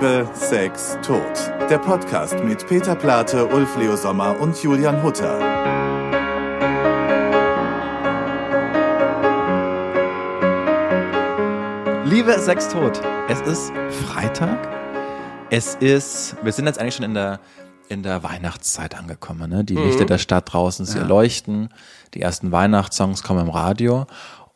Liebe, Sex, Tod. Der Podcast mit Peter Plate, Ulf Leo Sommer und Julian Hutter. Liebe, Sex, Tod. Es ist Freitag. Es ist, wir sind jetzt eigentlich schon in der in der Weihnachtszeit angekommen. Ne? Die Lichter der Stadt draußen, sie leuchten. Die ersten Weihnachtssongs kommen im Radio.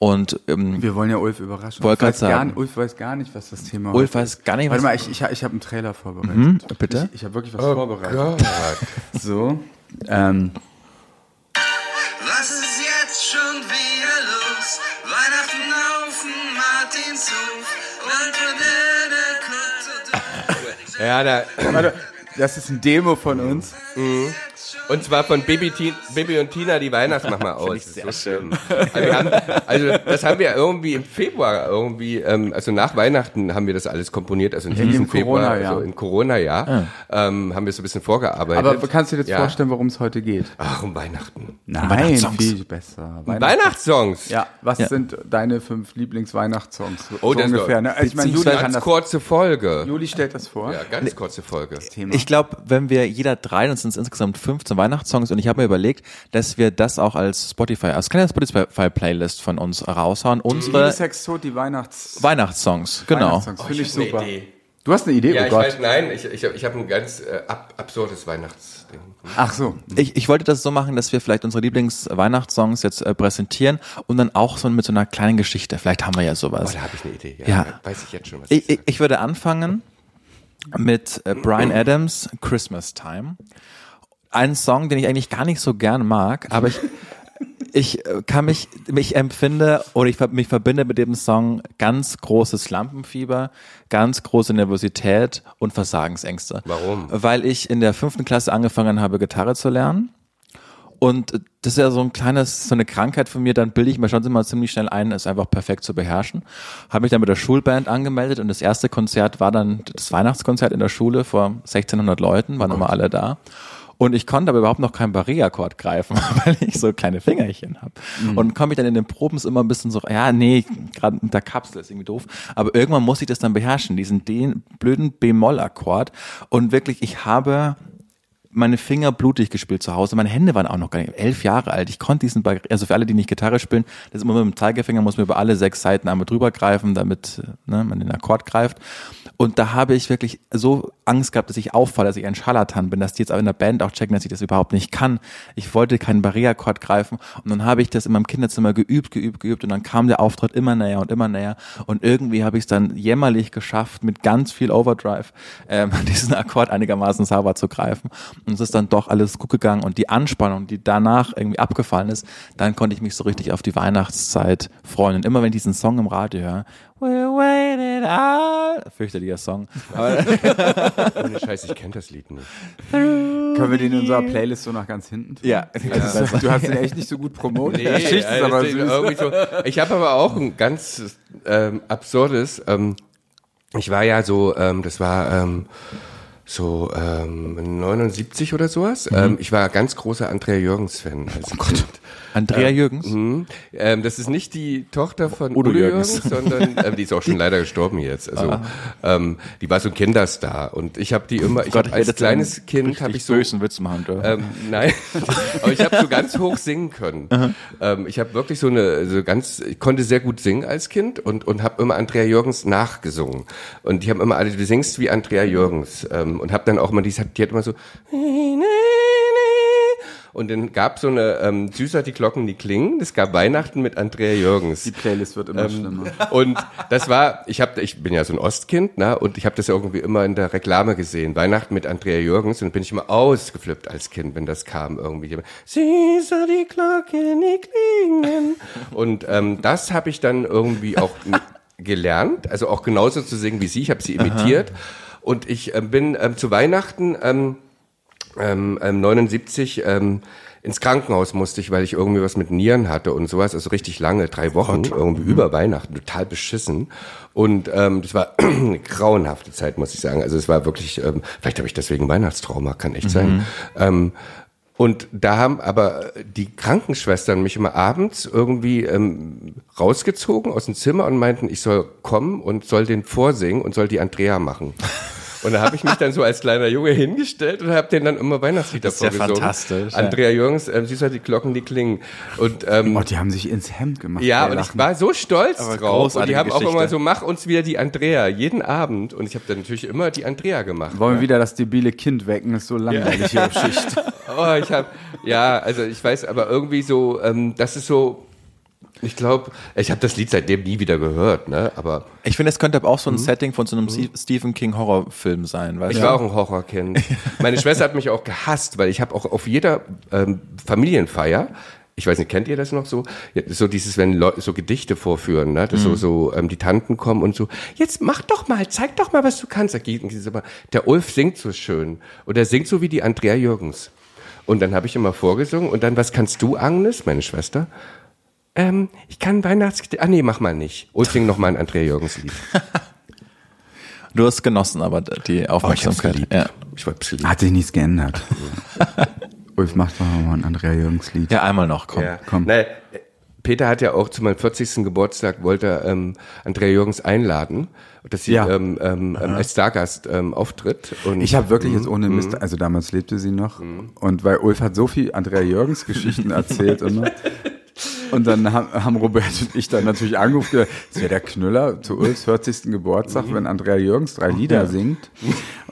Und ähm, Wir wollen ja Ulf überraschen. Ulf, weiß gar. Ulf weiß gar nicht, was das Thema Ulf heute weiß ist. gar nicht, Warte was- mal, ich, ich, ich habe einen Trailer vorbereitet. Mhm, bitte? Ich, ich habe wirklich was Oh vorbereitet. So. Ähm, Was ist jetzt schon wieder los? Weihnachten auf dem Martinshof und von der der Ja, da, warte, das ist ein Demo von uns. Und zwar von Bibi, Ti- Bibi und Tina, die Weihnachtsmama aus. Das ist sehr so schön. Also, wir haben, also das haben wir irgendwie im Februar irgendwie, ähm, also nach Weihnachten haben wir das alles komponiert, also in In diesem dem Februar, Corona-Jahr. also in Corona-Jahr, ähm, haben wir so ein bisschen vorgearbeitet. Aber kannst du dir jetzt Ja. vorstellen, worum es heute geht? Ach, um Weihnachten. Nein, Weihnachtssongs. viel besser. Weihnachts- Weihnachtssongs. Ja, was Ja. sind deine fünf Lieblings-Weihnachtssongs? So, Oh, so das ist ungefähr. Ne? Also ich meine, Juli, ganz das, kurze Folge. Juli stellt das vor. Ja, ganz kurze Folge. Thema. ich glaube, wenn wir jeder drei, das sind insgesamt 15 Weihnachtssongs und ich habe mir überlegt, dass wir das auch als Spotify, als kleine Spotify-Playlist von uns raushauen. Unsere Sex, Tod, die Weihnachts Weihnachtssongs, genau. Weihnachtssongs. Finde ich ich super. Idee. Du hast eine Idee? Ja, oh ich Gott. weiß, nein, ich, ich, ich habe ein ganz äh, ab, absurdes Weihnachtsding. Ach so. Ich, ich wollte das so machen, dass wir vielleicht unsere Lieblings-Weihnachtssongs jetzt äh, präsentieren und dann auch so mit so einer kleinen Geschichte. Vielleicht haben wir ja Oh, sowas. da habe ich eine Idee. Ja, Ja. Weiß ich jetzt schon, was Ich, ich, ich würde anfangen mit äh, Brian Adams, Christmas Time. Ein Song, den ich eigentlich gar nicht so gern mag, aber ich, ich kann mich, mich empfinde oder ich mich verbinde mit dem Song ganz großes Lampenfieber, ganz große Nervosität und Versagensängste. Warum? Weil ich in der fünften Klasse angefangen habe, Gitarre zu lernen. Und das ist ja so ein kleines, so eine Krankheit von mir, dann bilde ich mir schon immer ziemlich schnell ein, es einfach perfekt zu beherrschen. Habe mich dann mit der Schulband angemeldet und das erste Konzert war dann das Weihnachtskonzert in der Schule vor 1600 Leuten, waren immer alle da. Und ich konnte aber überhaupt noch keinen Barré-Akkord greifen, weil ich so kleine Fingerchen habe. Und komme ich dann in den Proben immer ein bisschen so, ja, nee, gerade mit der Kapsel ist irgendwie doof. Aber irgendwann muss ich das dann beherrschen, diesen den blöden B-Moll-Akkord. Und wirklich, ich habe meine Finger blutig gespielt zu Hause. Meine Hände waren auch noch gar nicht elf Jahre alt. Ich konnte diesen, Bar also für alle, die nicht Gitarre spielen, das ist immer mit dem Zeigefinger, muss man über alle sechs Seiten einmal drüber greifen, damit ne, man den Akkord greift. Und da habe ich wirklich so Angst gehabt, dass ich auffalle, dass ich ein Scharlatan bin, dass die jetzt auch in der Band auch checken, dass ich das überhaupt nicht kann. Ich wollte keinen Barré-Akkord greifen. Und dann habe ich das in meinem Kinderzimmer geübt, geübt, geübt. Und dann kam der Auftritt immer näher und immer näher. Und irgendwie habe ich es dann jämmerlich geschafft, mit ganz viel Overdrive ähm, diesen Akkord einigermaßen sauber zu greifen. Und es ist dann doch alles gut gegangen. Und die Anspannung, die danach irgendwie abgefallen ist, dann konnte ich mich so richtig auf die Weihnachtszeit freuen. Und immer wenn ich diesen Song im Radio höre, We waited all, fürchterlicher Song, aber Ohne Scheiß, ich kenne das Lied nicht. Können wir den in unserer Playlist so nach ganz hinten? ja, Also, du hast den echt nicht so gut promotet. Nee, Die Geschichte ist also aber süß. irgendwie so. Ich habe aber auch ein ganz ähm, absurdes. Ähm, ich war ja so, ähm, das war ähm, so ähm, 79 oder sowas. Mhm. Ähm, ich war ganz großer Andrea Jürgens-Fan. Oh Kind. Andrea Jürgens. Mhm. Ähm, das ist nicht die Tochter von Udo Udo, Jürgens. Jürgens, sondern ähm, die ist auch schon leider gestorben jetzt. Also ähm, die war so ein Kinderstar und ich habe die immer. Ich Gott, hab als kleines Kind habe ich so bösen Witz machen ähm, nein, aber ich habe so ganz hoch singen können. Ähm, ich habe wirklich so eine, so ganz, ich konnte sehr gut singen als Kind und und habe immer Andrea Jürgens nachgesungen. Und die haben immer alle, du singst wie Andrea Jürgens. Ähm, und habe dann auch immer, die hat, die hat immer so und dann gab so eine ähm, Süßer die Glocken, die klingen. Es gab Weihnachten mit Andrea Jürgens. Die Playlist wird immer Ähm, schlimmer. Und das war, ich habe, ich bin ja so ein Ostkind, ne? Und ich habe das irgendwie immer in der Reklame gesehen. Weihnachten mit Andrea Jürgens und bin ich immer ausgeflippt als Kind, wenn das kam irgendwie. Süßer die Glocken, die klingen. Und ähm, das habe ich dann irgendwie auch gelernt, also auch genauso zu singen wie sie. Ich habe sie imitiert. Und ich ähm, bin ähm, zu Weihnachten ähm, ähm, ähm, 79 ähm, ins Krankenhaus musste ich, weil ich irgendwie was mit Nieren hatte und sowas, also richtig lange, drei Wochen, irgendwie über Weihnachten, total beschissen. Und ähm, das war eine grauenhafte Zeit, muss ich sagen. Also es war wirklich, ähm, vielleicht habe ich deswegen Weihnachtstrauma, kann echt sein. Ähm, und da haben aber die Krankenschwestern mich immer abends irgendwie ähm, rausgezogen aus dem Zimmer und meinten, ich soll kommen und soll den vorsingen und soll die Andrea machen. Und da habe ich mich dann so als kleiner Junge hingestellt und habe denen dann immer Weihnachtslieder Das ist ja vorgesungen. fantastisch, ja. Andrea Jürgens, ähm, süßer die Glocken, die klingen. Und ähm, Oh, die haben sich ins Hemd gemacht. ja, und ich war so stolz Aber drauf. Und die haben auch Geschichte. immer so, mach uns wieder die Andrea, jeden Abend. Und ich habe dann natürlich immer die Andrea gemacht. Wollen wir wieder das debile Kind wecken? Ist so langweilig hier auf Schicht. Oh, ich habe, ja, also ich weiß, aber irgendwie so, ähm, das ist so, ich glaube, ich habe das Lied seitdem nie wieder gehört, ne? Aber Ich finde, es könnte aber auch so ein Setting von so einem Sie- Stephen King Horrorfilm sein, weißt ich du? war auch ein Horrorkind. Meine Schwester hat mich auch gehasst, weil ich habe auch auf jeder ähm, Familienfeier, ich weiß nicht, kennt ihr das noch so? Ja, So dieses, wenn Leute so Gedichte vorführen, ne? Dass so, so ähm, die Tanten kommen und so, jetzt mach doch mal, zeig doch mal, was du kannst. Der Ulf singt so schön. Und er singt so wie die Andrea Jürgens. Und dann habe ich immer vorgesungen und dann, was kannst du, Agnes, meine Schwester? Ähm, ich kann Weihnachtsgedichte. Ah nee, mach mal nicht. Ulf singt noch mal ein Andrea Jürgens Lied. Du hast genossen, aber die Aufmerksamkeit. ja. Ich hab's geliebt. Hat sich nichts geändert. Ulf macht doch mal ein Andrea Jürgens Lied. ja, einmal noch, komm. Ja. komm. Nee, Peter hat ja auch zu meinem 40. Geburtstag wollte er, ähm, Andrea Jürgens einladen, dass sie Ja. ähm, ähm, ähm, als Stargast ähm, auftritt. Und Ich habe wirklich jetzt Mhm. ohne Mist, also damals lebte sie noch und weil Ulf hat so viel Andrea Jürgens Geschichten erzählt immer. Und dann haben, haben Robert und ich dann natürlich angerufen, das wäre der Knüller zu Ulfs 40. Geburtstag, wenn Andrea Jürgens drei Lieder singt.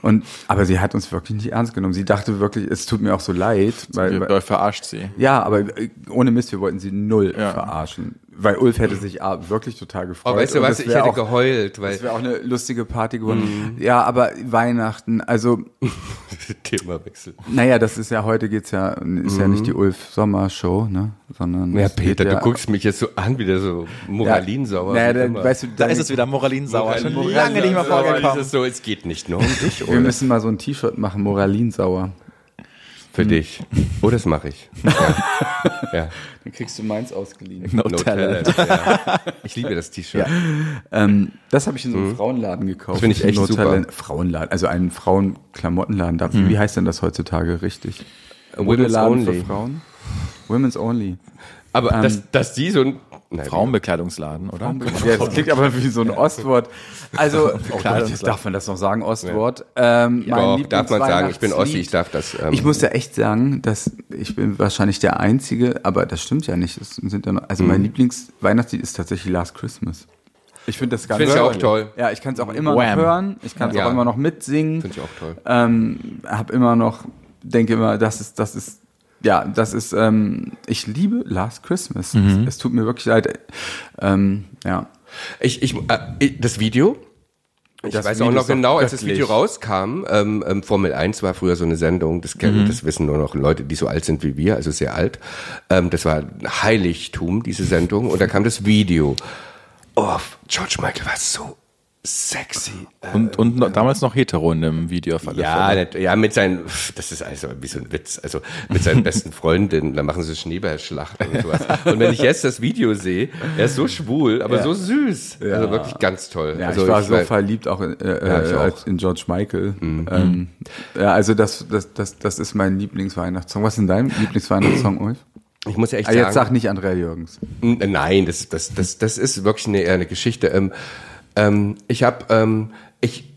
Und, aber sie hat uns wirklich nicht ernst genommen. Sie dachte wirklich, es tut mir auch so leid, weil, Wir, weil verarscht sie. ja, aber äh, ohne Mist, wir wollten sie null Ja. verarschen. Weil Ulf hätte sich ah, wirklich total gefreut. oh, weißt du was, ich hätte auch, geheult, weil Das wäre auch eine lustige Party geworden. Mhm. Ja, aber Weihnachten, also Themawechsel. naja, das ist ja, heute geht's ja, ist ja nicht die Ulf-Sommer-Show, ne? Sondern Mhm. Ja, es Peter, ja, du guckst mich jetzt so an, wie der so moralinsauer. Naja, wie dann, weißt du, Da ist es wieder Moralinsauer. Schon Moralinsauer. lange nicht mehr vorgekommen. Es ist so, es geht nicht nur um dich, Wir oder? müssen mal so ein T-Shirt machen, Moralinsauer. Für dich. Oh, das mache ich. Ja. ja. Dann kriegst du meins ausgeliehen. No, No talent. talent. Ja. Ich liebe das T-Shirt. Ähm, das habe ich in so einem Frauenladen gekauft. Das finde ich echt No super. Talent- Frauenladen, also einen Frauenklamottenladen. Mhm. Wie heißt denn das heutzutage richtig? Women's only. für Frauen? Women's Only. Aber Ähm, dass, dass die so ein Nein, Frauenbekleidungsladen, oder? Ja, das klingt aber wie so ein Ostwort. Also, oh Gott, darf man das noch sagen, Ostwort. Ähm, mein Doch, darf man sagen, ich bin Ossi, ich darf das. Ähm, Ich muss ja echt sagen, dass ich bin wahrscheinlich der Einzige, aber das stimmt ja nicht. Es sind ja noch, also Mhm. mein Lieblingsweihnachtslied ist tatsächlich Last Christmas. Ich finde das ganz Finde ich auch toll. Ja, ich kann es auch immer Wham. noch hören. Ich kann es Ja. auch immer noch mitsingen. Finde ich auch toll. Ähm, hab immer noch, denke immer, das ist, das ist, ja, das ist, ähm, ich liebe Last Christmas. Mhm. Es, es tut mir wirklich leid. Ähm, ja. Ich, ich, äh, das Video. Ich Das weiß Video auch noch genau, als das. Video rauskam. Ähm, ähm, Formel 1 war früher so eine Sendung. Das, kennen, das wissen nur noch Leute, die so alt sind wie wir, also sehr alt. Ähm, das war ein Heiligtum, diese Sendung. Und da kam das Video. Oh, George Michael war so sexy. Und, und noch, damals noch hetero in dem Video. auf alle Ja, Fälle. nicht, ja, mit seinen, pff, das ist also wie so ein Witz, also mit seinen besten Freundinnen, da machen sie Schneeballschlachten und sowas. Und wenn ich jetzt das Video sehe, er ist so schwul, aber so süß. Also wirklich ganz toll. Ja, also ich war so weiß- verliebt auch in, äh, Ja, ich äh, auch. in George Michael. Ähm, ja, also das, das, das, das ist mein Lieblingsweihnachtssong. Was ist denn dein Lieblingsweihnachtssong, Ulf? ich muss ja echt Ah, sagen, jetzt sag nicht Andrea Jürgens. Nein, das, das, das, das ist wirklich eine, eher eine Geschichte. Ähm, ähm, ich habe, ähm, ich,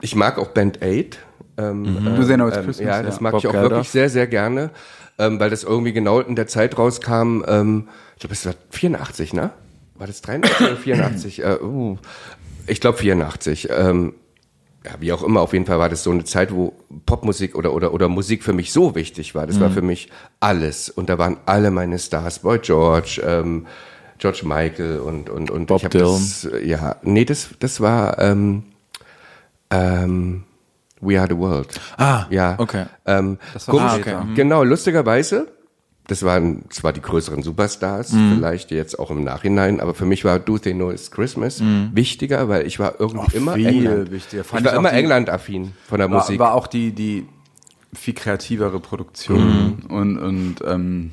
ich mag auch Band Aid. Ähm, Du Say No It's ähm, Christmas, ja, das ja. mag Bob ich auch Geldof. wirklich sehr, sehr gerne, ähm, weil das irgendwie genau in der Zeit rauskam. Ähm, ich glaube, es war 84, ne? War das 83 oder 84? Äh, uh, ich glaube 84. Ähm, ja, wie auch immer, auf jeden Fall war das so eine Zeit, wo Popmusik oder, oder, oder Musik für mich so wichtig war. Das Mhm. war für mich alles. Und da waren alle meine Stars. Boy George, ähm, George Michael und, und, und Bob ich hab das, äh, ja, nee, das, das war, ähm, ähm, We Are the World. Ah, ja. okay. Ähm, Das war komisch, später. Mhm. Genau, lustigerweise, das waren zwar die größeren Superstars, Mhm. vielleicht jetzt auch im Nachhinein, aber für mich war Do They Know It's Christmas wichtiger, weil ich war irgendwie Oh, immer viel England. wichtiger. Ich Fand war ich immer England-affin von der War, Musik. war auch die, die viel kreativere Produktion und, und ähm,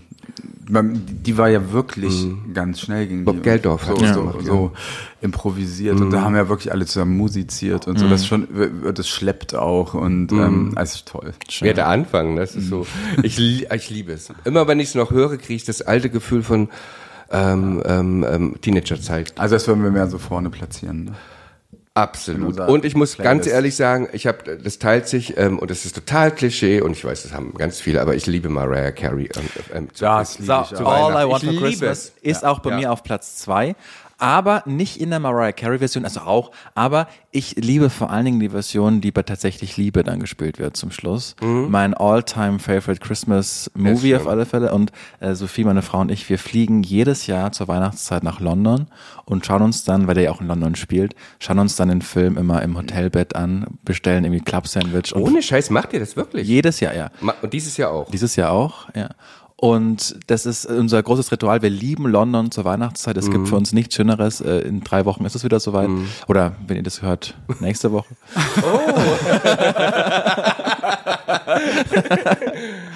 die war ja wirklich ganz schnell gegen Bob die Geldof so, hat so, so, improvisiert und da haben ja wirklich alle zusammen musiziert und so. Das schon, das schleppt auch und ähm, also ist toll. Ja, der Anfang, das ist so. Ich, ich liebe es. Immer wenn ich es noch höre, kriege ich das alte Gefühl von ähm, ähm, ähm, Teenagerzeit. Also das würden wir mehr so vorne platzieren. Ne? Absolut. Und ich muss ganz Playlist. ehrlich sagen, ich habe, das teilt sich ähm, und es ist total Klischee und ich weiß, das haben ganz viele, aber ich liebe Mariah Carey. Ähm, ähm, zu- Das liebe So, ich All auch. I Want Ich for Christmas ist Ja, auch bei ja. mir auf Platz zwei. Aber nicht in der Mariah Carey Version, also auch, aber ich liebe vor allen Dingen die Version, die bei tatsächlich Liebe dann gespielt wird zum Schluss. Mein all-time favorite Christmas Movie auf alle Fälle. Und äh, Sophie, meine Frau und ich, wir fliegen jedes Jahr zur Weihnachtszeit nach London und schauen uns dann, weil der ja auch in London spielt, schauen uns dann den Film immer im Hotelbett an, bestellen irgendwie Club-Sandwich und Ohne Scheiß macht ihr das wirklich? jedes Jahr, ja. Und dieses Jahr auch. Dieses Jahr auch, ja. Und das ist unser großes Ritual. Wir lieben London zur Weihnachtszeit. Es gibt für uns nichts Schöneres. Äh, In drei Wochen ist es wieder soweit. Oder wenn ihr das hört, nächste Woche.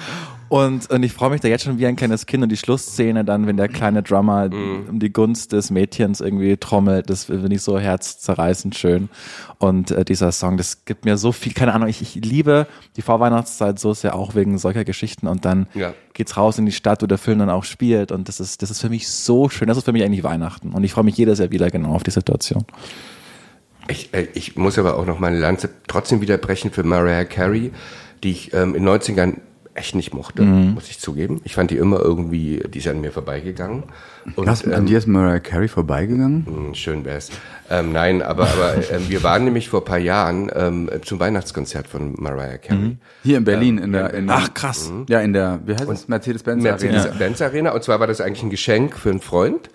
Und, und ich freue mich da jetzt schon wie ein kleines Kind und die Schlussszene dann, wenn der kleine Drummer um die Gunst des Mädchens irgendwie trommelt, das finde ich so herzzerreißend schön. Und äh, dieser Song, das gibt mir so viel, keine Ahnung, ich, ich liebe die Vorweihnachtszeit so sehr auch wegen solcher Geschichten und dann Ja. geht's raus in die Stadt, wo der Film dann auch spielt und das ist, das ist für mich so schön, das ist für mich eigentlich Weihnachten und ich freue mich jedes Jahr wieder genau auf die Situation. Ich, äh, ich muss aber auch noch meine Lanze trotzdem wieder brechen für Mariah Carey, die ich ähm, in den 90ern echt nicht mochte, Mhm. muss ich zugeben. Ich fand die immer irgendwie, die ist an mir vorbeigegangen. Und, Was, an dir ist Mariah Carey vorbeigegangen? Hm, Schön wär's. Ähm, nein, aber, aber ähm, wir waren nämlich vor ein paar Jahren ähm, zum Weihnachtskonzert von Mariah Carey. Hier in Berlin, in der, in der, Ach, krass. Ja, in der, wie heißt es? Mercedes-Benz Arena. Mercedes-Benz Arena. Und zwar war das eigentlich ein Geschenk für einen Freund,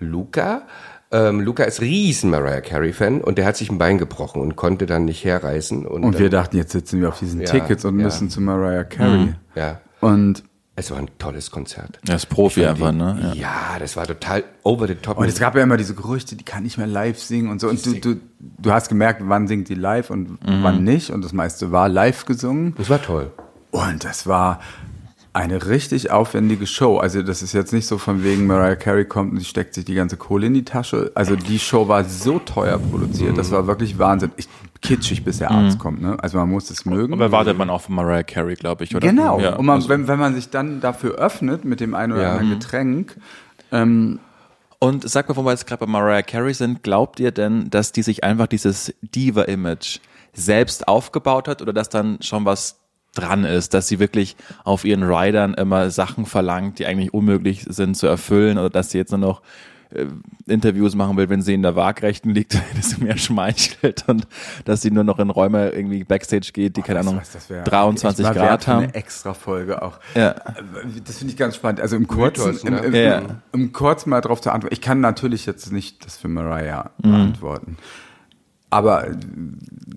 Luca. Ähm, Luca ist riesen Mariah Carey-Fan und der hat sich ein Bein gebrochen und konnte dann nicht herreisen. Und, Und wir ähm, dachten, jetzt sitzen wir auf diesen Ja, Tickets und ja. müssen zu Mariah Carey. ja, Und, es war ein tolles Konzert. Er ist Profi einfach, ne? Ja. Ja, das war total over the top. und es gab ja immer diese Gerüchte, die kann nicht mehr live singen und so. Und du, du, du hast gemerkt, wann singt die live und wann nicht. Und das meiste war live gesungen. das war toll. Und das war eine richtig aufwendige Show. Also das ist jetzt nicht so von wegen Mariah Carey kommt und sie steckt sich die ganze Kohle in die Tasche. Also die Show war so teuer produziert, das war wirklich Wahnsinn. Ich, kitschig, bis der Arzt kommt. Ne? Also man muss es mögen. Aber erwartet man auch von Mariah Carey, glaube ich, oder? Genau. Ja, und man, also- wenn, wenn man sich dann dafür öffnet mit dem einen oder Ja. anderen Getränk, ähm, Und sag mal, wo wir jetzt gerade bei Mariah Carey sind, glaubt ihr denn, dass die sich einfach dieses Diva-Image selbst aufgebaut hat oder dass dann schon was dran ist, dass sie wirklich auf ihren Riders immer Sachen verlangt, die eigentlich unmöglich sind zu erfüllen oder dass sie jetzt nur noch äh, Interviews machen will, wenn sie in der Waagrechten liegt, dass sie mehr schmeichelt und dass sie nur noch in Räume irgendwie Backstage geht, die, keine Ahnung, wär 23 echt mal wert Grad für haben. Eine extra Folge auch. Ja. Das finde ich ganz spannend. Also im kurzen, im, im, Ja. im, im kurzen mal drauf zu antworten. Ich kann natürlich jetzt nicht das für Mariah beantworten. Aber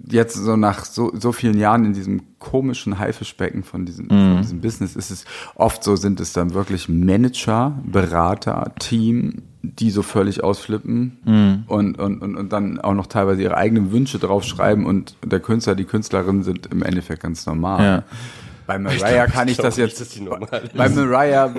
jetzt so nach so, so vielen Jahren in diesem komischen Haifischbecken von diesem, von diesem Business ist es oft so, sind es dann wirklich Manager, Berater, Team, die so völlig ausflippen und, und, und, und dann auch noch teilweise ihre eigenen Wünsche draufschreiben und der Künstler, die Künstlerin sind im Endeffekt ganz normal. Ja. Bei Mariah kann ich, das nicht, jetzt. normal ist. bei Mariah,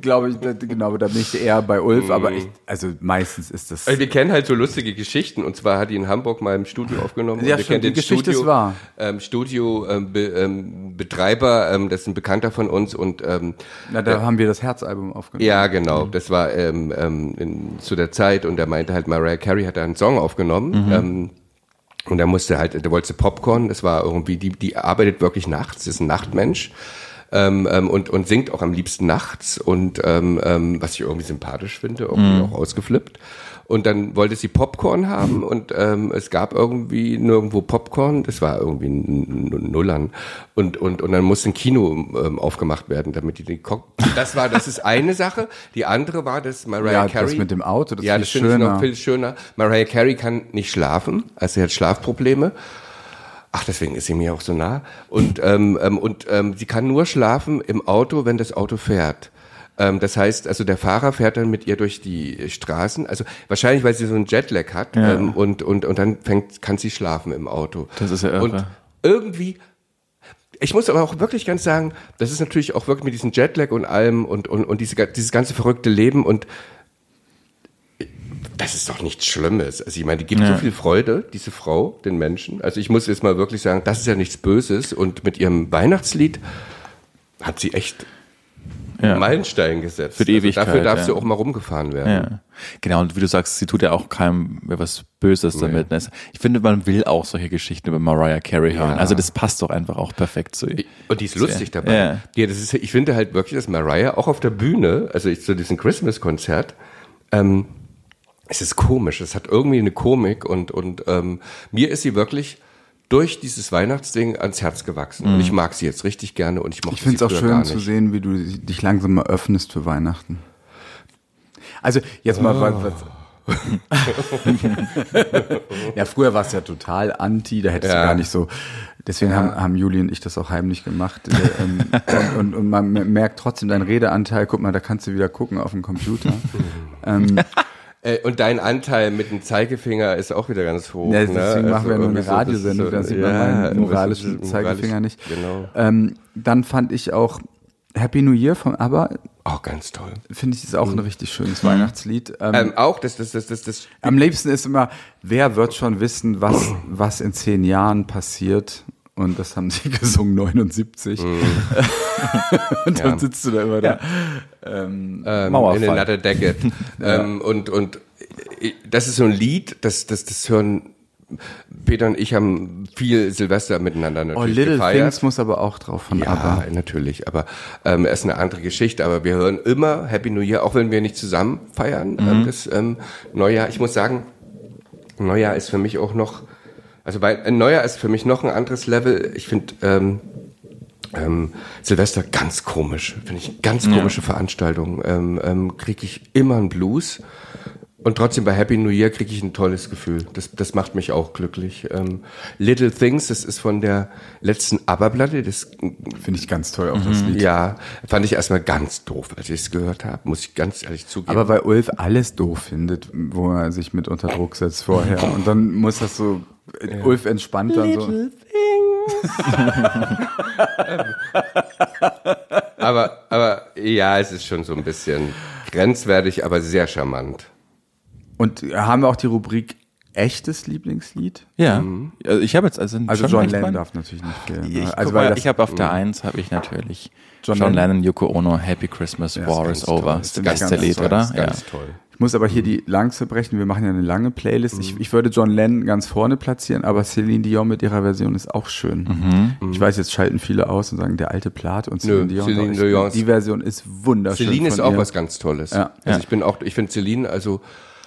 glaube ich, genau, da bin ich eher bei Ulf, aber ich, also meistens ist das. Also wir kennen halt so lustige Geschichten und zwar hat die in Hamburg mal im Studio aufgenommen. Ja, und wir stimmt, die Geschichte ist wahr. Ähm, Studio ähm, Be, ähm, Betreiber, ähm, das ist ein Bekannter von uns und ähm, Na, da haben wir das Herzalbum aufgenommen. ja genau, das war ähm, ähm, in, zu der Zeit und er meinte halt Mariah Carey hat da einen Song aufgenommen. Ähm, und er musste halt, der wollte Popcorn, das war irgendwie, die, die arbeitet wirklich nachts, ist ein Nachtmensch. Ähm, ähm, und, und singt auch am liebsten nachts und ähm, ähm, was ich irgendwie sympathisch finde, irgendwie auch ausgeflippt. Und dann wollte sie Popcorn haben und ähm, es gab irgendwie nirgendwo Popcorn, das war irgendwie Nullern. Und, und, und dann musste ein Kino ähm, aufgemacht werden, damit die den Cock. Das war, das ist eine Sache. Die andere war, dass Mariah Ja, Carey. das mit dem Auto, das ja, ist das finde ich noch viel schöner. Mariah Carey kann nicht schlafen, also sie hat Schlafprobleme. Ach, deswegen ist sie mir auch so nah. Und, ähm, ähm, und ähm, sie kann nur schlafen im Auto, wenn das Auto fährt. Ähm, das heißt, also der Fahrer fährt dann mit ihr durch die Straßen. Also wahrscheinlich, weil sie so einen Jetlag hat. Ähm, und, und, und dann fängt, kann sie schlafen im Auto. Das ist ja irre. Und irgendwie ich muss aber auch wirklich ganz sagen, das ist natürlich auch wirklich mit diesem Jetlag und allem und, und, und diese, dieses ganze verrückte Leben und das ist doch nichts Schlimmes. Also ich meine, die gibt so viel Freude, diese Frau, den Menschen. Also ich muss jetzt mal wirklich sagen, das ist ja nichts Böses und mit ihrem Weihnachtslied hat sie echt Ja. Meilenstein gesetzt. Für die also Ewigkeit, Dafür darfst ja. du auch mal rumgefahren werden. Ja. Genau, und wie du sagst, sie tut ja auch keinem was Böses damit. ne? Ich finde, man will auch solche Geschichten über Mariah Carey hören. Also das passt doch einfach auch perfekt zu ihr. Und die ist lustig dabei. Ja. Ja, das ist, ich finde halt wirklich, dass Mariah auch auf der Bühne, also ich, zu diesem Christmas-Konzert, ähm, es ist komisch. Es hat irgendwie eine Komik und, und ähm, mir ist sie wirklich durch dieses Weihnachtsding ans Herz gewachsen. Und ich mag sie jetzt richtig gerne und ich mochte Ich finde es auch schön zu sehen, wie du dich langsam mal öffnest für Weihnachten. Also jetzt mal was. was ja, früher war es ja total anti, da hättest Ja. du gar nicht so. Deswegen haben, haben Juli und ich das auch heimlich gemacht. Äh, ähm, und, und, und man merkt trotzdem deinen Redeanteil. Guck mal, da kannst du wieder gucken auf dem Computer. ähm, Äh, und dein Anteil mit dem Zeigefinger ist auch wieder ganz hoch. Ja, ne? deswegen machen wir nur eine so, Radiosendung, ist da sieht man meinen moralischen ist Zeigefinger moralisch- nicht. Genau. ähm, dann fand ich auch Happy New Year von ABBA, Auch ganz toll. finde ich, ist auch ein richtig schönes Weihnachtslied. Ähm, Ähm, auch das, das, das, das, das am liebsten ist immer, wer wird schon wissen, was, was in zehn Jahren passiert? Und das haben sie gesungen, 79. und dann Ja. sitzt du da immer da. Ähm, ähm, Mauerfall. in another decade. ähm, und, und äh, das ist so ein Lied, das, das, das hören Peter und ich haben viel Silvester miteinander oh, natürlich Little gefeiert. Things muss aber auch drauf von ja, ABBA. natürlich, aber ähm, es ist eine andere Geschichte. Aber wir hören immer Happy New Year, auch wenn wir nicht zusammen feiern. Ähm, das ähm, Neujahr, ich muss sagen, Neujahr ist für mich auch noch, also weil ein Neujahr ist für mich noch ein anderes Level. Ich finde ähm, ähm, Silvester ganz komisch, finde ich eine ganz komische Veranstaltung. Ähm, ähm, kriege ich immer einen Blues. Und trotzdem bei Happy New Year kriege ich ein tolles Gefühl. Das, das macht mich auch glücklich. Ähm, Little Things, das ist von der letzten ABBA-Platte. Das Finde ich ganz toll, auch das Lied. ja, fand ich erstmal ganz doof, als ich es gehört habe, muss ich ganz ehrlich zugeben. Aber weil Ulf alles doof findet, wo er sich mit unter Druck setzt vorher. Und dann muss das so, Ulf entspannt dann so. aber, aber ja, es ist schon so ein bisschen grenzwertig, aber sehr charmant. Und haben wir auch die Rubrik echtes Lieblingslied? Ja. Also ich habe jetzt also, Also schon John Lennon darf natürlich nicht fehlen. Ich, ne? also weil das, ich habe auf der Eins habe ich natürlich John John, Lennon. Lennon, Yoko Ono, Happy Christmas, Ja, War is Over. toll. Ist das Ganz, beste ganz Lied, toll. oder? Ist ganz toll. Ich muss aber hier die Lanze brechen. Wir machen ja eine lange Playlist. Ich, ich würde John Lennon ganz vorne platzieren, aber Celine Dion mit ihrer Version ist auch schön. Ich weiß, jetzt schalten viele aus und sagen, der alte Plat und Celine Nö, Dion. Celine Dion die Version ist wunderschön. Celine ist auch ihr. was ganz Tolles. Ja. Also ich bin auch, ich finde Celine, also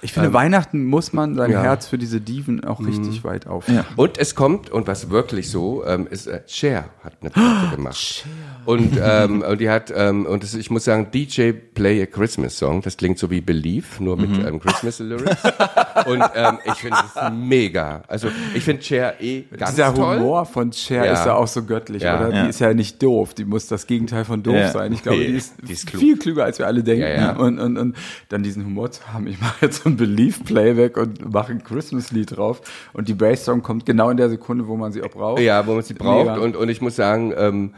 Ich finde, Weihnachten muss man sein ja. Herz für diese Diven auch richtig weit auf. Und es kommt, und was wirklich so, ähm, ist, äh, Cher hat eine Platte gemacht. Und, ähm, und die hat, ähm, und das, ich muss sagen, DJ Play a Christmas Song, das klingt so wie Believe, nur mit ähm, Christmas Lyrics. und ähm, ich finde es mega. Also ich finde Cher eh ganz Dieser toll. Humor von Cher Ja. ist ja auch so göttlich, Ja. oder? Ja. Die ist ja nicht doof, die muss das Gegenteil von doof Ja. sein. Ich glaube, Nee, die ist, die ist klug. viel klüger, als wir alle denken. Ja, ja. Und, und, und dann diesen Humor zu haben, ich mache jetzt so ein Belief-Playback und mache ein Christmas-Lied drauf und die Bass-Song kommt genau in der Sekunde, wo man sie auch braucht. Ja, wo man sie braucht. Mega. Und, und ich muss sagen, ähm,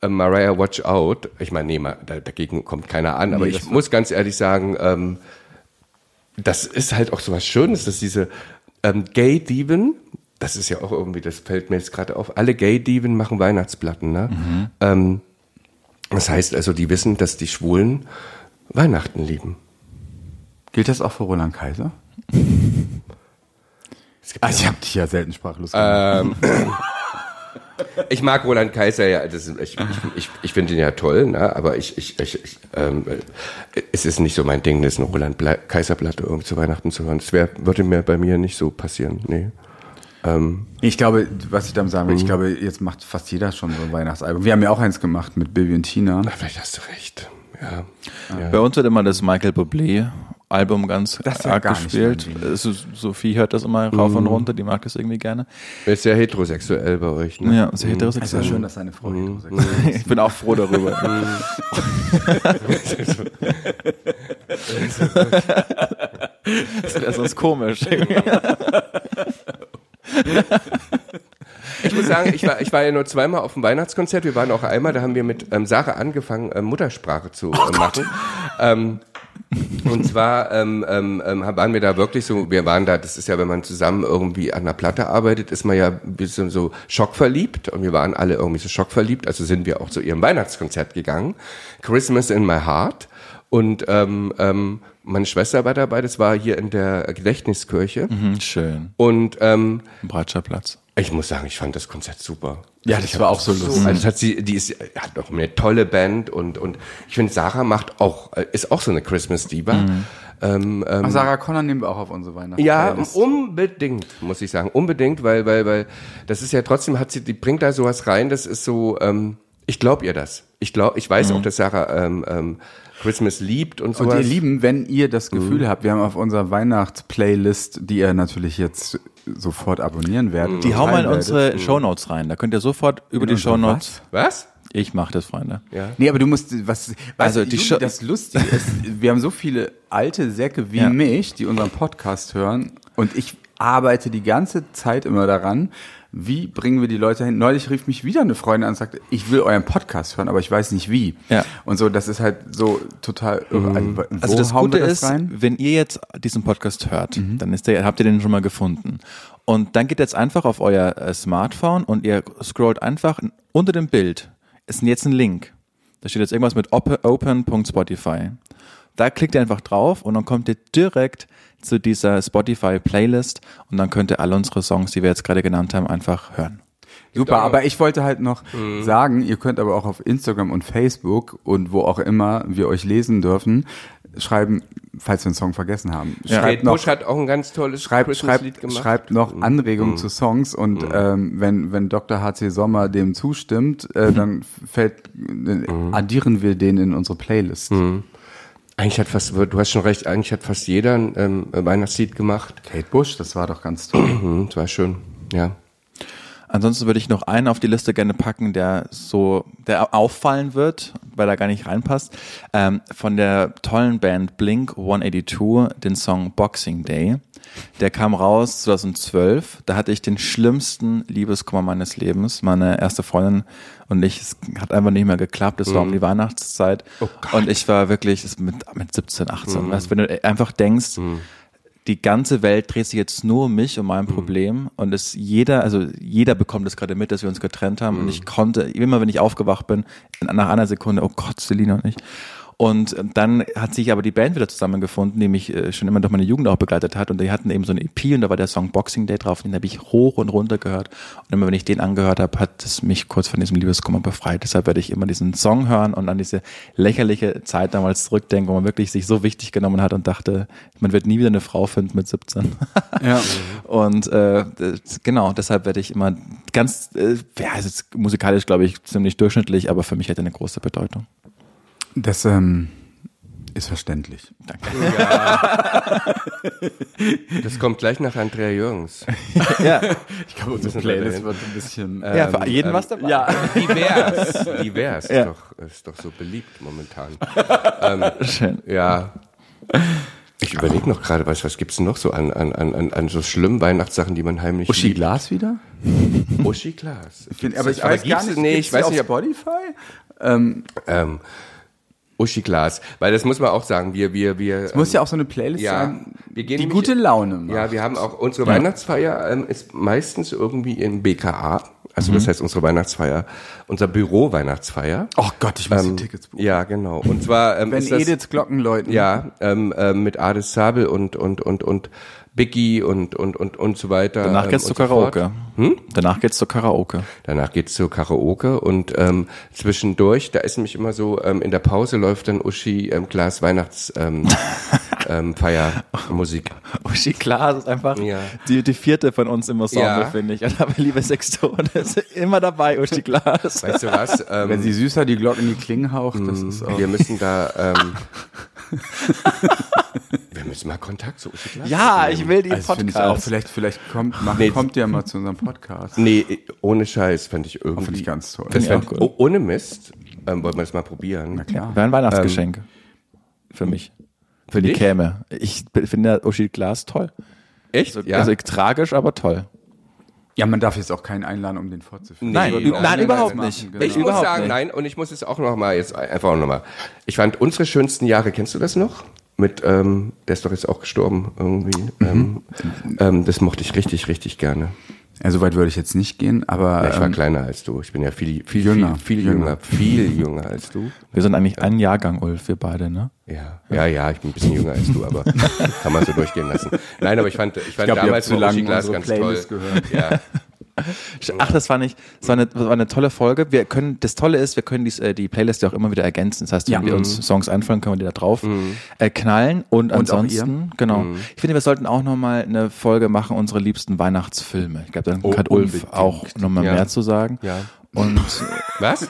äh, Mariah Watch Out, ich meine, nee, dagegen kommt keiner an, aber Nee, ich muss ganz ehrlich sagen, ähm, das ist halt auch so was Schönes, dass diese ähm, Gay-Diven, das ist ja auch irgendwie, das fällt mir jetzt gerade auf, alle Gay-Diven machen Weihnachtsplatten, ne? Ähm, das heißt also, die wissen, dass die Schwulen Weihnachten lieben. Gilt das auch für Roland Kaiser? Also ich habe dich ja selten sprachlos Ähm, gemacht. Ich mag Roland Kaiser ja, das ist, ich, ich, ich, ich finde ihn ja toll, ne? aber ich, ich, ich, ich ähm, äh, es ist nicht so mein Ding, das eine Roland Ble Kaiser Platte irgendwie zu Weihnachten zu hören. Das wär, würde mir bei mir nicht so passieren, nee. Ähm, Ich glaube, was ich damit sagen will, Mhm. ich glaube, jetzt macht fast jeder schon so ein Weihnachtsalbum. Wir haben ja auch eins gemacht mit Bibi und Tina. na, vielleicht hast du recht, ja. ja. Bei uns wird immer das Michael Bublé Album ganz Das ist arg gespielt. ist- Sophie hört das immer rauf und runter, die mag das irgendwie gerne. Ist sehr heterosexuell bei euch, ne? Ja, sehr Es ist ja heterosexuell. schön, dass deine Frau Mhm. heterosexuell Ich bin auch froh darüber. das wäre sonst komisch. Ich muss sagen, ich war, ich war ja nur zweimal auf dem Weihnachtskonzert. Wir waren auch einmal, da haben wir mit ähm, Sarah angefangen, ähm, Muttersprache zu äh, machen. Ähm, Und zwar ähm, ähm, ähm, waren wir da wirklich so, wir waren da, das ist ja, wenn man zusammen irgendwie an einer Platte arbeitet, ist man ja ein bisschen so schockverliebt. Und wir waren alle irgendwie so schockverliebt, also sind wir auch zu ihrem Weihnachtskonzert gegangen, Christmas in My Heart. Und ähm, ähm, meine Schwester war dabei, das war hier in der Gedächtniskirche. Hm, schön. und ähm, Breitscher Platz. Ich muss sagen, ich fand das Konzert super. Ja, das war auch so lustig. Also das hat sie, die ist, hat noch eine tolle Band und und ich finde Sarah macht auch äh, ist auch so eine Christmas Diva. Mhm. Ähm, ähm, Ach, Sarah Connor nehmen wir auch auf unsere Weihnachten. ja, unbedingt, muss ich sagen, unbedingt, weil weil weil das ist ja trotzdem hat sie, die bringt da sowas rein. Das ist so, ähm, ich glaube ihr das. Ich glaube, ich weiß auch, dass Sarah ähm, ähm, Christmas liebt und Und sowas. ihr Lieben, wenn ihr das Gefühl habt, wir haben auf unserer Weihnachtsplaylist, die ihr natürlich jetzt sofort abonnieren werdet. Die hauen wir in unsere werdet. Shownotes rein. Da könnt ihr sofort über die unsere Shownotes. Was? Ich mache das, Freunde. Ja. Nee, aber du musst, was, Also also die Show- das Lustige ist, wir haben so viele alte Säcke wie Ja. mich, die unseren Podcast hören und ich arbeite die ganze Zeit immer daran, wie bringen wir die Leute hin? Neulich rief mich wieder eine Freundin an und sagte, ich will euren Podcast hören, aber ich weiß nicht wie. Ja. Und so, das ist halt so total irre. Also, Also das Gute wir ist, rein? wenn ihr jetzt diesen Podcast hört, dann ist der, habt ihr den schon mal gefunden. Und dann geht jetzt einfach auf euer äh, Smartphone und ihr scrollt einfach unter dem Bild. Ist jetzt ein Link. Da steht jetzt irgendwas mit open- open.spotify. Da klickt ihr einfach drauf und dann kommt ihr direkt zu dieser Spotify-Playlist und dann könnt ihr alle unsere Songs, die wir jetzt gerade genannt haben, einfach hören. Super, aber ich wollte halt noch Mhm. sagen, ihr könnt aber auch auf Instagram und Facebook und wo auch immer wir euch lesen dürfen, schreiben, falls wir einen Song vergessen haben. Kate Schreibt noch, Bush hat auch ein ganz tolles schreibt, schreibt, gemacht. Mhm. schreibt noch Anregungen zu Songs und ähm, wenn, wenn Dr. H.C. Sommer dem zustimmt, Mhm. äh, dann fällt, äh, addieren wir den in unsere Playlist. Mhm. Eigentlich hat fast, du hast schon recht, eigentlich hat fast jeder ein ähm, Weihnachtslied gemacht. Kate Bush, das war doch ganz toll. Mhm, das war schön, ja. Ansonsten würde ich noch einen auf die Liste gerne packen, der so, der auffallen wird, weil er gar nicht reinpasst. Ähm, von der tollen Band Blink 182, den Song Boxing Day. Der kam raus 2012. Da hatte ich den schlimmsten Liebeskummer meines Lebens. Meine erste Freundin und ich, es hat einfach nicht mehr geklappt. Es war um die Weihnachtszeit. und ich war wirklich mit, mit 17, 18. Weißt, wenn du einfach denkst, die ganze Welt dreht sich jetzt nur um mich und mein Problem und es jeder, also jeder bekommt es gerade mit, dass wir uns getrennt haben und ich konnte, immer wenn ich aufgewacht bin, nach einer Sekunde, oh Gott, Selina und ich. Und dann hat sich aber die Band wieder zusammengefunden, die mich äh, schon immer durch meine Jugend auch begleitet hat. Und die hatten eben so eine EP und da war der Song Boxing Day drauf. Und den habe ich hoch und runter gehört. Und immer wenn ich den angehört habe, hat es mich kurz von diesem Liebeskummer befreit. Deshalb werde ich immer diesen Song hören und an diese lächerliche Zeit damals zurückdenken, wo man wirklich sich so wichtig genommen hat und dachte, man wird nie wieder eine Frau finden mit 17. ja. Und äh, genau, deshalb werde ich immer ganz, äh, ja, es ist musikalisch, glaube ich, ziemlich durchschnittlich, aber für mich hat er eine große Bedeutung. Das ähm, ist verständlich. Danke. Das kommt gleich nach Andrea Jürgens. ja, Ich glaube, unsere Playlist wird ein bisschen. ja, für jeden ähm, was dabei. ja. Divers. Divers Ja. ist, doch, ist doch so beliebt momentan. Schön. Ja. Ich überlege noch gerade, was, was gibt's denn noch so an, an, an, an- an so schlimmen Weihnachtssachen, die man heimlich Uschi liebt? Glas wieder? Uschi Glas. Find, Gibt's aber ich weiß gar nicht, nee, ich weiß auf nicht, ob, Spotify? Ähm, ähm, Uschi Glas. Weil das muss man auch sagen, wir, wir, wir. es muss ja auch so eine Playlist ja, sein, wir gehen die nämlich- gute Laune macht. Ja, wir haben auch unsere Weihnachtsfeier ähm, ist meistens irgendwie im BKA. Also Mhm. das heißt unsere Weihnachtsfeier, unser Büro Weihnachtsfeier. Oh Gott, ich muss Ähm, die Tickets buchen. Ja, genau. Und zwar ähm, Wenn ist das, Ediths Glocken läuten. ja ähm, ähm, mit Ades Sabel und und und und Biggie und und und und so weiter. Danach ähm, geht's und zu so. Karaoke. Danach geht's zu Karaoke. Danach geht's zu Karaoke und ähm, zwischendurch, da ist nämlich immer so, ähm, in der Pause läuft dann Uschi ähm, Glas Weihnachts ähm, ähm, Feiermusik. Uschi Klar ist einfach Ja. die, die vierte von uns im Ensemble, Ja. finde ich. Aber liebe Sextone ist immer dabei, Uschi Glas. Weißt du was? Ähm, Wenn sie süßer die Glocken in die Klingen haucht, das ist auch. wir müssen da ähm, müssen mal Kontakt zu Uschi Glas Ja, aufnehmen. ich will die Also ich auch, Podcast. vielleicht, vielleicht kommt, macht, Nee. kommt ihr mal zu unserem Podcast. Nee, ohne Scheiß, fand ich irgendwie. Finde ich ganz toll. Das fand, oh, ohne Mist, ähm, wollen wir das mal probieren. Na klar. Wäre ein Weihnachtsgeschenk. für mich. Für die dich? Käme. Ich finde Uschi Glas toll. Echt? Also, also tragisch, aber toll. Ja, man darf jetzt auch keinen einladen, um den vorzuführen. Nein, nein, nein, nein, überhaupt nicht. genau. Ich muss Überhaupt sagen, nicht. nein, und ich muss es auch noch mal jetzt einfach noch mal. Ich fand unsere schönsten Jahre, kennst du das noch? Mit, ähm, der ist doch jetzt auch gestorben irgendwie. Ähm, ähm, das mochte ich richtig, richtig gerne. Ja, so weit würde ich jetzt nicht gehen, aber Ja, ich war ähm, kleiner als du. Ich bin ja viel, viel, Jünger. viel, viel Jünger. jünger, viel jünger als du. Wir sind eigentlich ein Jahrgang, Ulf, wir beide, ne? Ja, ja, ja, ich bin ein bisschen jünger als du, aber kann man so durchgehen lassen. Nein, aber ich fand, ich fand glaub, ihr damals so lange Uschi Glas ganz Playlist toll. gehört. Ja, Ach, das fand ich, das war eine, das war eine tolle Folge. Wir können, das Tolle ist, wir können dies, äh, die Playlist ja auch immer wieder ergänzen. Das heißt, wenn Ja. wir uns Songs einfallen, können wir die da drauf äh, knallen. Und, Und auch ansonsten, genau. Ich finde, wir sollten auch nochmal eine Folge machen, unsere liebsten Weihnachtsfilme. Ich glaube, dann Oh, kann Ulf unbedingt. auch nochmal Ja. mehr zu sagen. ja. Und Was?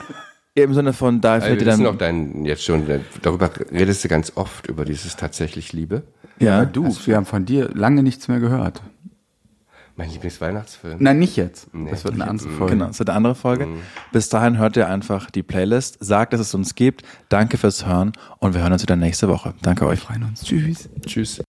im Sinne von, da Also fällt wir dir dann, doch dein, jetzt schon, äh, darüber redest du ganz oft, über dieses tatsächlich Liebe. ja, aber du, wir haben von dir lange nichts mehr gehört. Mein Lieblingsweihnachtsfilm. Nein, nicht jetzt. Nee, das wird eine nicht andere Folge. Genau, das ist eine andere Folge. Mhm. Bis dahin hört ihr einfach die Playlist, sagt, dass es uns gibt. Danke fürs Hören und wir hören uns wieder nächste Woche. Danke euch. Wir freuen uns. Tschüss. Tschüss.